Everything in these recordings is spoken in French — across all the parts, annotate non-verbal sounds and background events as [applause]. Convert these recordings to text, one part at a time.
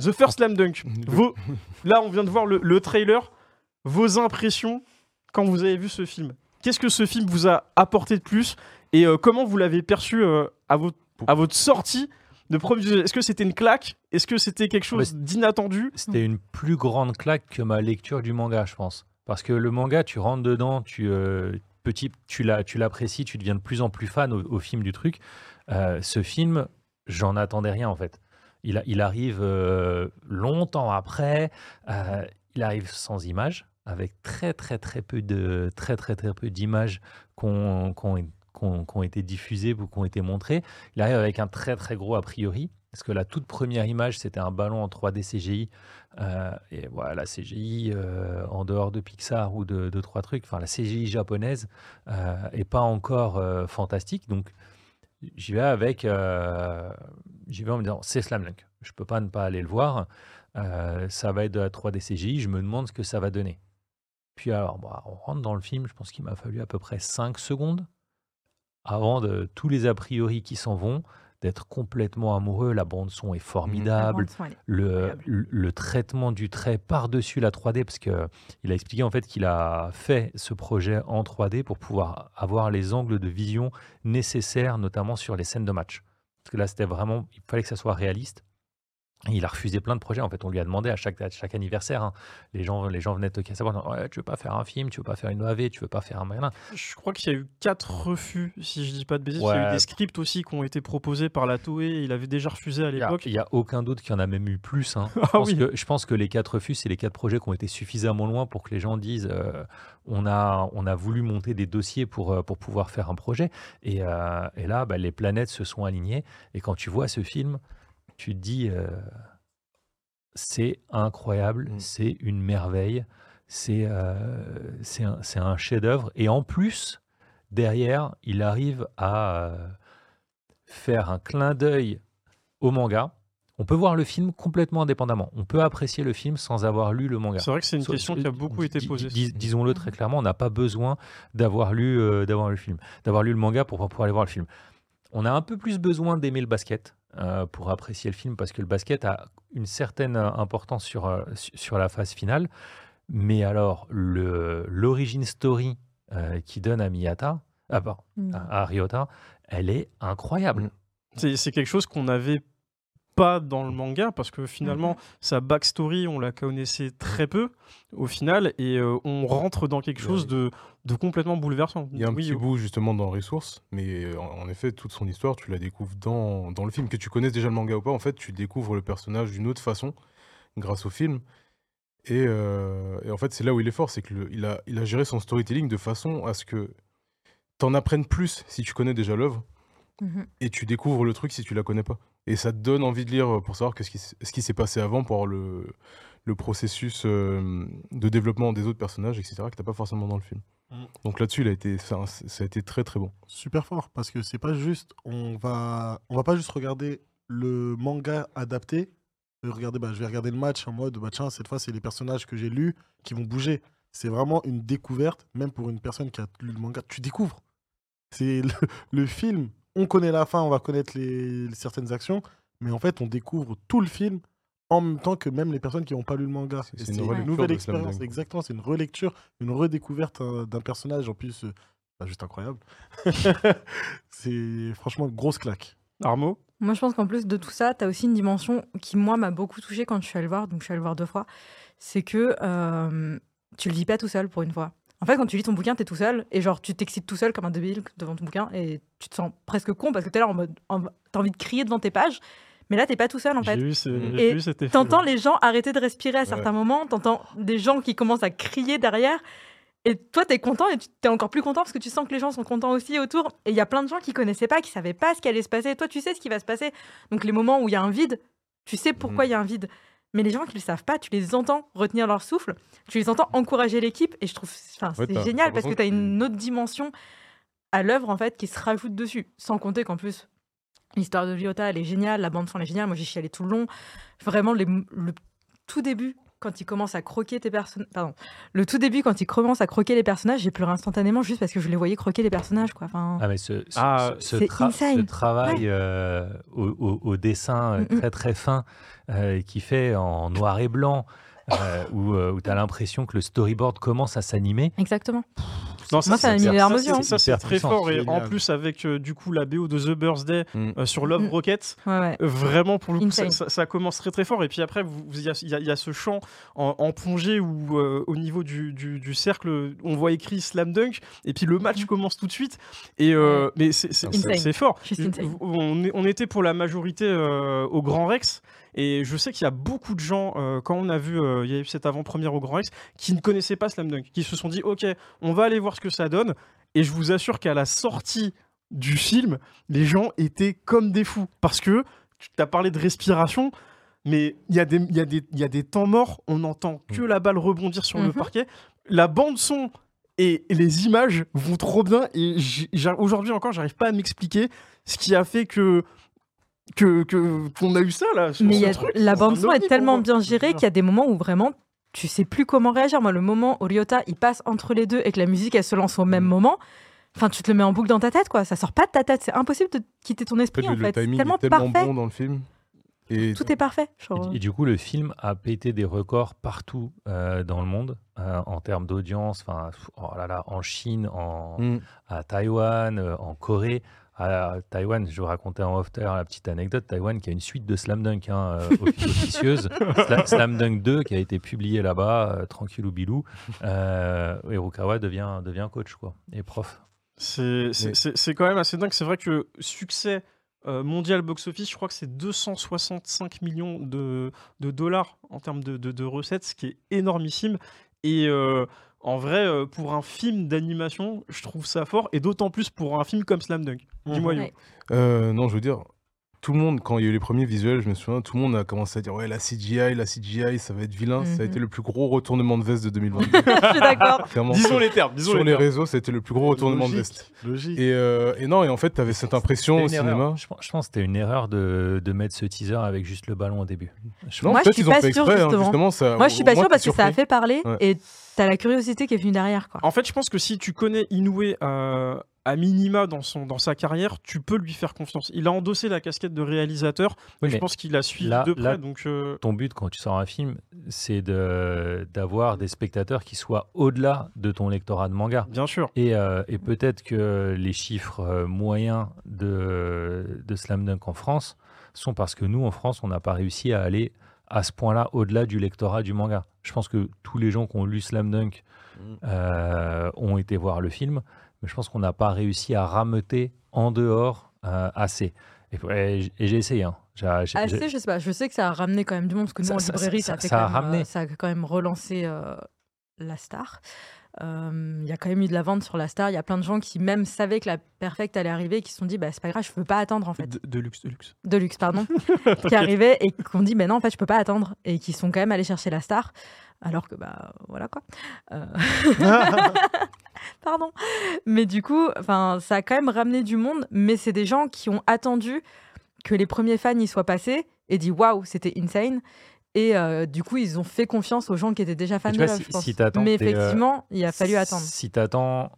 The First Slam Dunk. [laughs] Vos... Là, on vient de voir le, le trailer. Vos impressions quand vous avez vu ce film. Qu'est-ce que ce film vous a apporté de plus et euh, comment vous l'avez perçu euh, à, votre, à votre sortie de premier Est-ce que c'était une claque? Est-ce que c'était quelque chose d'inattendu? C'était une plus grande claque que ma lecture du manga, je pense. Parce que le manga, tu rentres dedans, tu, euh, petit, tu l'apprécies, tu deviens de plus en plus fan au, film du truc. ce film, j'en attendais rien en fait. Il, arrive longtemps après, il arrive sans images avec très très très peu de très très très peu d'images qui ont, été diffusées ou qui ont été montrées. Il arrive avec un très très gros a priori. Parce que la toute première image, c'était un ballon en 3D CGI. Euh, et voilà, la CGI, euh, en dehors de Pixar ou de, de trois trucs, enfin la CGI japonaise euh, est pas encore euh, fantastique. Donc j'y vais avec, j'y vais en me disant, c'est Slam Dunk. Je peux pas ne pas aller le voir. ça va être de la 3D CGI. Je me demande ce que ça va donner. Puis alors, bah, on rentre dans le film, je pense qu'il m'a fallu à peu près 5 secondes avant de tous les a priori qui s'en vont, d'être complètement amoureux. La bande son est mmh formidable. le, le, traitement du trait par-dessus la 3D, parce qu'il a expliqué en fait qu'il a fait ce projet en 3D pour pouvoir avoir les angles de vision nécessaires, notamment sur les scènes de match. Parce que là, c'était vraiment, il fallait que ça soit réaliste. Il a refusé plein de projets. En fait, on lui a demandé à chaque, chaque anniversaire. Hein. les, gens, les gens venaient toquer à sa porte. Ouais, tu veux pas faire un film, tu veux pas faire une OAV, tu veux pas faire un. Je crois qu'il y a eu quatre refus, si je dis pas de bêtises. Il y a eu des scripts aussi qui ont été proposés par la Toei. Il avait déjà refusé à l'époque. Il y, a aucun doute qu'il y en a même eu plus. Hein. [laughs] je, ah pense que, je, pense que, les quatre refus, c'est les quatre projets qui ont été suffisamment loin pour que les gens disent euh, on, a, on a voulu monter des dossiers pour, euh, pour pouvoir faire un projet. Et, euh, et là, bah, les planètes se sont alignées. Et quand tu vois ce film, tu te dis c'est incroyable, mmh. c'est une merveille, c'est euh, un, un chef-d'œuvre. Et en plus, derrière, il arrive à euh, faire un clin d'œil au manga. On peut voir le film complètement indépendamment. On peut apprécier le film sans avoir lu le manga. C'est vrai que c'est une question qui a beaucoup été posée. Disons-le très clairement, on n'a pas besoin d'avoir lu, euh, d'avoir le film, d'avoir lu le manga pour pouvoir aller voir le film. On a un peu plus besoin d'aimer le basket euh, pour apprécier le film parce que le basket a une certaine euh, importance sur, euh, sur la phase finale. Mais alors, l'origine story qui donne à Miyata, ah, mmh. à, Ryota, elle est incroyable. C'est quelque chose qu'on avait pas dans le manga parce que finalement mhm. sa backstory on la connaissait très peu au final et euh, on rentre dans quelque chose de, de, complètement bouleversant. Il y a un petit bout justement dans Resource, mais euh, en, effet toute son histoire tu la découvres dans, dans, le film. Que tu connaisses déjà le manga ou pas, en fait tu découvres le personnage d'une autre façon grâce au film. Et, euh, et en fait c'est là où il est fort, c'est qu'il a, il a géré son storytelling de façon à ce que t'en apprennes plus si tu connais déjà l'œuvre. Mhm. Et tu découvres le truc si tu la connais pas. Et ça te donne envie de lire euh, pour savoir ce qui, ce qui s'est passé avant pour avoir le, le processus euh, de développement des autres personnages, etc., que t'as pas forcément dans le film. Mm. Donc là-dessus, il a été, ça, a été très très bon. Super fort, parce que c'est pas juste, on va, on va pas juste regarder le manga adapté, regarder, bah, je vais regarder le match en mode, bah, tiens, cette fois, c'est les personnages que j'ai lus qui vont bouger. C'est vraiment une découverte, même pour une personne qui a lu le manga, tu découvres. C'est le, le film on connaît la fin, on va connaître les, certaines actions, mais en fait, on découvre tout le film en même temps que même les personnes qui n'ont pas lu le manga. C'est une, nouvelle expérience, exactement. C'est une relecture, une redécouverte hein, d'un personnage en plus, euh, bah, juste incroyable. [laughs] c'est franchement une grosse claque. Armo? Moi, je pense qu'en plus de tout ça, tu as aussi une dimension qui, moi, m'a beaucoup touchée quand je suis allée le voir, donc je suis allée le voir deux fois. C'est que euh, tu le vis pas tout seul pour une fois. En fait, quand tu lis ton bouquin, tu es tout seul et genre tu t'excites tout seul comme un débile devant ton bouquin et tu te sens presque con parce que tu es là en mode t'as envie de crier devant tes pages. Mais là, t'es pas tout seul en fait. Vu, et t'entends les gens arrêter de respirer à certains moments, t'entends des gens qui commencent à crier derrière. Et toi, tu es content et tu es encore plus content parce que tu sens que les gens sont contents aussi autour. Et il y a plein de gens qui connaissaient pas, qui savaient pas ce qui allait se passer. toi, tu sais ce qui va se passer. Donc les moments où il y a un vide, tu sais pourquoi il y a un vide. Mais les gens qui ne le savent pas, tu les entends retenir leur souffle, tu les entends encourager l'équipe, et je trouve c'est génial parce que tu as une autre dimension à l'œuvre en fait qui se rajoute dessus. Sans compter qu'en plus, l'histoire de Lyota, elle est géniale, la bande son est géniale, moi j'ai chialé tout le long. Vraiment, le tout début, quand il commence à croquer tes personnages. Pardon. Le tout début, quand il commence à croquer les personnages, j'ai pleuré instantanément juste parce que je les voyais croquer les personnages. Quoi. Enfin, Ah, mais ce, ce- Ah, ce- tra- ce travail euh, au, au- au dessin euh, Mm, mm. très très fin euh, qui fait en noir et blanc, euh, où, tu as l'impression que le storyboard commence à s'animer. Exactement. Non, Moi, ça les larmes aux yeux, hein. Ça, c'est très fort. Et en plus, avec euh, du coup la BO de The Birthday Mm. euh, sur Love Mm. Rocket, Ouais, ouais. euh, vraiment pour le coup, ça, ça- ça commence très très fort. Et puis après, il y, a- y y ce chant en, en plongée où euh, au niveau du, du- du cercle, on voit écrit Slam Dunk. Et puis le match commence tout de suite. Et euh, mais c'est c'est- c'est fort. On, était pour la majorité euh, au Grand Rex. Et je sais qu'il y a beaucoup de gens, euh, quand on a vu, euh, il y a eu cette avant-première au Grand Rex, qui ne connaissaient pas Slam Dunk, qui se sont dit, ok, on va aller voir ce que ça donne. Et je vous assure qu'à la sortie du film, les gens étaient comme des fous. Parce que tu as parlé de respiration, mais il y, a des- il y, a des- il y a des temps morts, on n'entend que la balle rebondir sur le Mhm. parquet. La bande-son et les images vont trop bien. Et aujourd'hui encore, j'arrive pas à m'expliquer ce qui a fait que que qu'on a eu ça là. sur Mais a- truc. la bande son est tellement bien gérée qu'il y a des moments où vraiment tu sais plus comment réagir. Moi, le moment où Ryota il passe entre les deux et que la musique elle se lance au même Mm. moment, enfin tu te le mets en boucle dans ta tête quoi. Ça sort pas de ta tête, c'est impossible de quitter ton En fait, esprit en le fait. C'est timing tellement est tellement parfait, bon dans le film. Et tout est parfait. Genre, Et, et du coup, le film a pété des records partout euh, dans le monde euh, en termes d'audience. Enfin, oh là là, en Chine, en, Mm. à Taïwan, euh, en Corée. À Taïwan, je vous racontais en off la petite anecdote. Taïwan qui a une suite de Slam Dunk hein, euh, [laughs] offi- officieuse. Sla- Slam Dunk 2 qui a été publié là-bas, euh, tranquille ou bilou. Euh, et Rukawa devient, devient coach quoi, et prof. C'est c'est- Mais- c'est- c'est quand même assez dingue. C'est vrai que succès euh, mondial box-office, je crois que c'est 265 millions de, de dollars en termes de, de- de recettes, ce qui est énormissime. Et euh, en vrai, euh, pour un film d'animation, je trouve ça fort. Et d'autant plus pour un film comme Slam Dunk. Dis-moi. Ouais. Euh, non, je veux dire, tout le monde, quand il y a eu les premiers visuels, je me souviens, tout le monde a commencé à dire Ouais, la CGI, la CGI, ça va être vilain. Ça a Mhm. été le plus gros retournement de veste de [laughs] 2022. Je suis d'accord. Disons les termes. Disons Sur les les termes. réseaux, ça a été le plus gros retournement de veste. Logique. Et, euh, et non, et en fait, tu avais cette impression au C'était cinéma. erreur. Je, pense- je pense que c'était une erreur de, de mettre ce teaser avec juste le ballon au début. Je Non, Moi, je suis pas hein, justement. ça, Moi, je suis pas t'es parce que ça a fait parler Ouais. et t'as la curiosité qui est venue derrière quoi. En fait, je pense que si tu connais Inoue euh, à minima dans, son, dans sa carrière, tu peux lui faire confiance. Il a endossé la casquette de réalisateur, mais je pense qu'il a suivi là- de près. là- donc, euh, ton but quand tu sors un film, c'est de- d'avoir des spectateurs qui soient au-delà de ton lectorat de manga. bien sûr. Et, euh, et peut-être que les chiffres moyens de, de Slam Dunk en France sont parce que nous, en France, on n'a pas réussi à aller à ce point-là au-delà du lectorat du manga. Je pense que tous les gens qui ont lu Slam Dunk Mm. euh, ont été voir le film, mais je pense qu'on n'a pas réussi à rameuter en dehors euh, assez. Et, j'ai essayé. hein. Assez, j'ai- je sais pas. Je sais que ça a ramené quand même du monde parce que nous Ça- en ça- librairie, ça- ça, a fait ça a quand même, ramené. euh, ça a quand même relancé euh, la star. Euh, Il y a quand même eu de la vente sur la star. Il y a plein de gens qui même savaient que la perfecte allait arriver, et qui se sont dit bah c'est pas grave, je peux pas attendre en fait. De, de luxe, de luxe. De luxe, pardon, [laughs] qui arrivait et qui ont dit ben non en fait je peux pas attendre et qui sont quand même allés chercher la star. Alors que bah voilà quoi. Euh, [laughs] Pardon. Mais du coup, enfin, ça a quand même ramené du monde, mais c'est des gens qui ont attendu que les premiers fans y soient passés et dit waouh, c'était insane. Et euh, du coup, ils ont fait confiance aux gens qui étaient déjà fans de Love, si- je pense. si t'attends mais euh, effectivement, il a fallu attendre. Si tu attends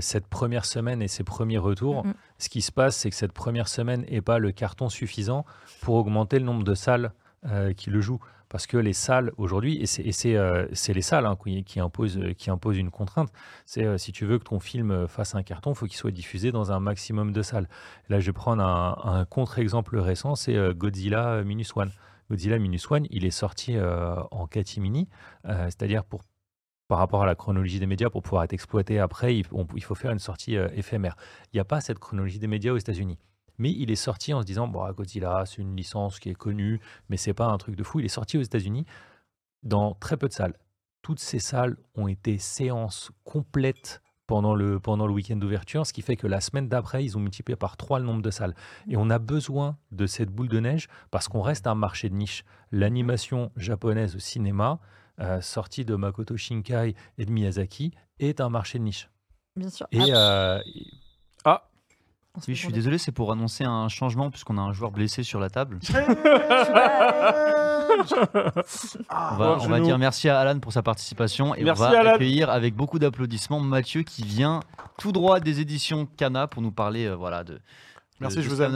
cette première semaine et ces premiers retours, Mhm. ce qui se passe, c'est que cette première semaine n'est pas le carton suffisant pour augmenter le nombre de salles euh, qui le jouent. Parce que les salles aujourd'hui, et c'est les salles hein, qui, qui imposent, qui imposent une contrainte, c'est si tu veux que ton film fasse un carton, il faut qu'il soit diffusé dans un maximum de salles. Là, je vais prendre un, un contre-exemple récent, c'est Godzilla Minus One. Godzilla Minus One, il est sorti euh, en catimini, euh, c'est-à-dire par rapport à la chronologie des médias, pour pouvoir être exploité après, il, faut faire une sortie euh, éphémère. Il n'y a pas cette chronologie des médias aux États-Unis. Mais il est sorti en se disant, bon, ah, Godzilla, c'est une licence qui est connue, mais c'est pas un truc de fou. Il est sorti aux États-Unis dans très peu de salles. Toutes ces salles ont été séances complètes pendant le, pendant le week-end d'ouverture, ce qui fait que la semaine d'après, ils ont multiplié par trois le nombre de salles. Et on a besoin de cette boule de neige parce qu'on reste un marché de niche. L'animation japonaise au cinéma, euh, sortie de Makoto Shinkai et de Miyazaki, est un marché de niche. Bien sûr. Et, Ah, euh, Ah, Oui, je suis désolé, c'est pour annoncer un changement puisqu'on a un joueur blessé sur la table. [laughs] On va, on dire merci à Alan pour sa participation et Merci, on va Alan. accueillir avec beaucoup d'applaudissements Mathieu qui vient tout droit des éditions Cana pour nous parler euh, voilà, de, Merci, de- je de vous aime.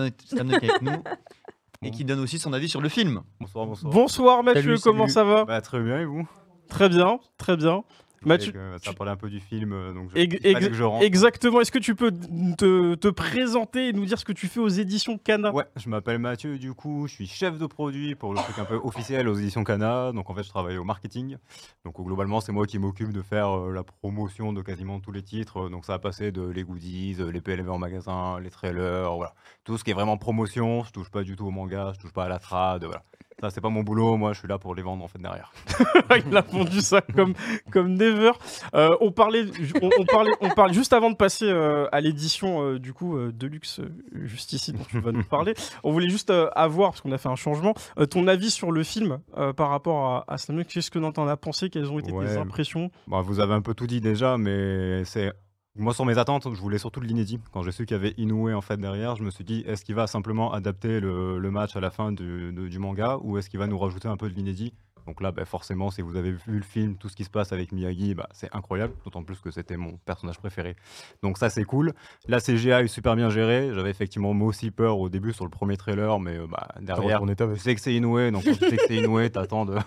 Avec nous [laughs] et qui donne aussi son avis sur le film. Bonsoir, bonsoir. Bonsoir Mathieu, Salut, comment salut. ça va Bah, Très bien, et vous? Très bien, très bien. Euh, tu- Ça parlait un peu du film, euh, donc je, Ex- ex- que je rentre. Exactement, est-ce que tu peux te, te présenter et nous dire ce que tu fais aux éditions Cana? Ouais, je m'appelle Mathieu, du coup, je suis chef de produit pour le truc un peu officiel aux éditions Cana. Donc en fait, je travaille au marketing. Donc euh, globalement, c'est moi qui m'occupe de faire la promotion de quasiment tous les titres. Donc ça va passer de les goodies, les PLV en magasin, les trailers, voilà. Tout ce qui est vraiment promotion. Je touche pas du tout au manga, je touche pas à la trad, voilà. Ça, c'est pas mon boulot. Moi, je suis là pour les vendre en fait derrière. [laughs] Il a pondu ça comme, comme never. Euh, on, parlait, on, on parlait, on parle juste avant de passer euh, à l'édition euh, du coup Deluxe, juste ici, dont tu vas nous parler. On voulait juste avoir, parce qu'on a fait un changement, ton avis sur le film par rapport à, à Slam. Qu'est-ce que t'en as pensé? Quelles ont été tes Ouais. impressions? Bon, vous avez un peu tout dit déjà, mais c'est moi sur mes attentes, je voulais surtout de l'inédit. Quand j'ai su qu'il y avait Inoue en fait derrière, je me suis dit est-ce qu'il va simplement adapter le, match à la fin du, du manga ou est-ce qu'il va nous rajouter un peu de l'inédit Donc là, bah, forcément, si vous avez vu le film, tout ce qui se passe avec Miyagi, bah, c'est incroyable, d'autant plus que c'était mon personnage préféré. Donc ça, c'est cool. La CGA est super bien gérée. J'avais effectivement moi aussi peur au début sur le premier trailer, mais euh, bah, derrière, ta tu sais que c'est Inoue, donc tu sais [laughs] que c'est Inoue, t'attends de,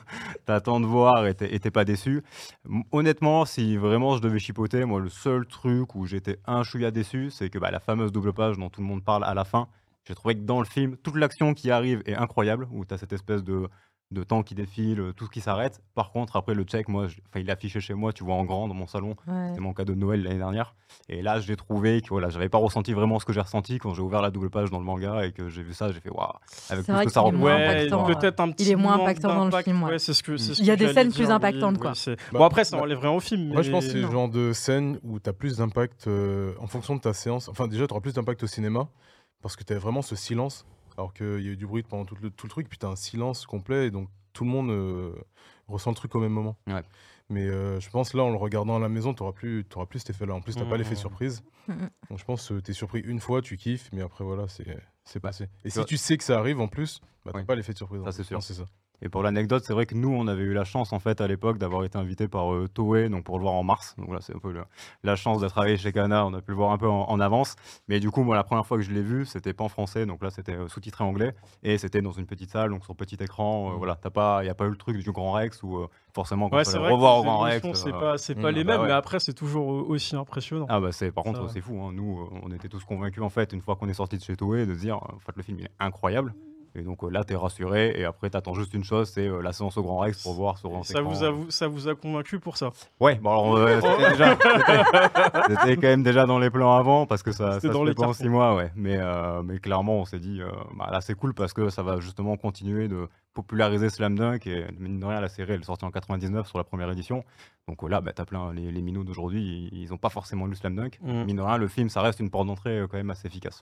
t'attends de voir et t'es pas déçu. Honnêtement, si vraiment je devais chipoter, moi, le seul truc où j'étais un chouïa déçu, c'est que bah, la fameuse double page dont tout le monde parle à la fin, j'ai trouvé que dans le film, toute l'action qui arrive est incroyable, où tu as cette espèce de, de temps qui défile, euh, tout ce qui s'arrête. Par contre, après le check, moi, je- il est affiché chez moi, tu vois, en grand dans mon salon. Ouais. C'était mon cadeau de Noël l'année dernière. Et là, j'ai trouvé que voilà, j'avais pas ressenti vraiment ce que j'ai ressenti quand j'ai ouvert la double page dans le manga et que j'ai vu ça, j'ai fait waouh. Avec C'est tout vrai ce que ça. Ouais, impactant, peut-être un petit il est moins impactant dans le film, ouais. c'est ce que, c'est ce Il y a des scènes dire, plus impactantes, oui, quoi. Bah, bon, après, ça bah, enlève rien au film. Moi, je pense que c'est le genre de scène où tu as plus d'impact euh, en fonction de ta séance. Enfin, déjà, tu auras plus d'impact au cinéma parce que tu as vraiment ce silence. Alors qu'il y a eu du bruit pendant tout le, tout le truc, puis tu as un silence complet et donc tout le monde euh, ressent le truc au même moment. Ouais. Mais euh, je pense là, en le regardant à la maison, tu n'auras plus, t'auras plus cet effet-là. En plus, tu pas l'effet Mmh. surprise. [laughs] Donc je pense que tu es surpris une fois, tu kiffes, mais après, voilà, c'est Bah, passé. Et tu si vois- tu sais que ça arrive en plus, bah, tu Oui. pas l'effet de surprise. Ça, c'est sûr. Non, C'est ça. Et pour l'anecdote, c'est vrai que nous, on avait eu la chance en fait à l'époque d'avoir été invité par euh, Toei, donc pour le voir en mars. Donc là, c'est un peu le- la chance de travailler chez Kana. On a pu le voir un peu en, en avance. Mais du coup, moi, la première fois que je l'ai vu, c'était pas en français, donc là, c'était euh, sous-titré anglais, et c'était dans une petite salle, donc sur petit écran. euh, Mhm. voilà, t'as pas, il y a pas eu le truc du Grand Rex où euh, forcément quand Ouais, c'est vrai revoir au Grand Rex. c'est pas, c'est pas mm, les bah mêmes, ouais. mais après, c'est toujours aussi impressionnant. Ah bah c'est par contre c'est fou hein. nous on était tous convaincus en fait une fois qu'on est sorti de chez Toei de se dire en fait le film il est incroyable et donc euh, là t'es rassuré et après t'attends juste une chose c'est euh, la séance au Grand Rex pour voir sur ça, vous a, ça vous a convaincu pour ça? Ouais, bon alors euh, [laughs] c'était quand même déjà dans les plans avant parce que ça, ça dans se les fait en six mois, ouais. Mais, euh, mais clairement, on s'est dit, euh, bah, là c'est cool parce que ça va justement continuer de populariser Slam Dunk et mine de rien, la série elle est sortie en 99 sur la première édition. Donc là, bah, t'as plein les, les minots d'aujourd'hui, ils, ils ont pas forcément lu Slam Dunk. Mm. Mine de rien, le film ça reste une porte d'entrée quand même assez efficace.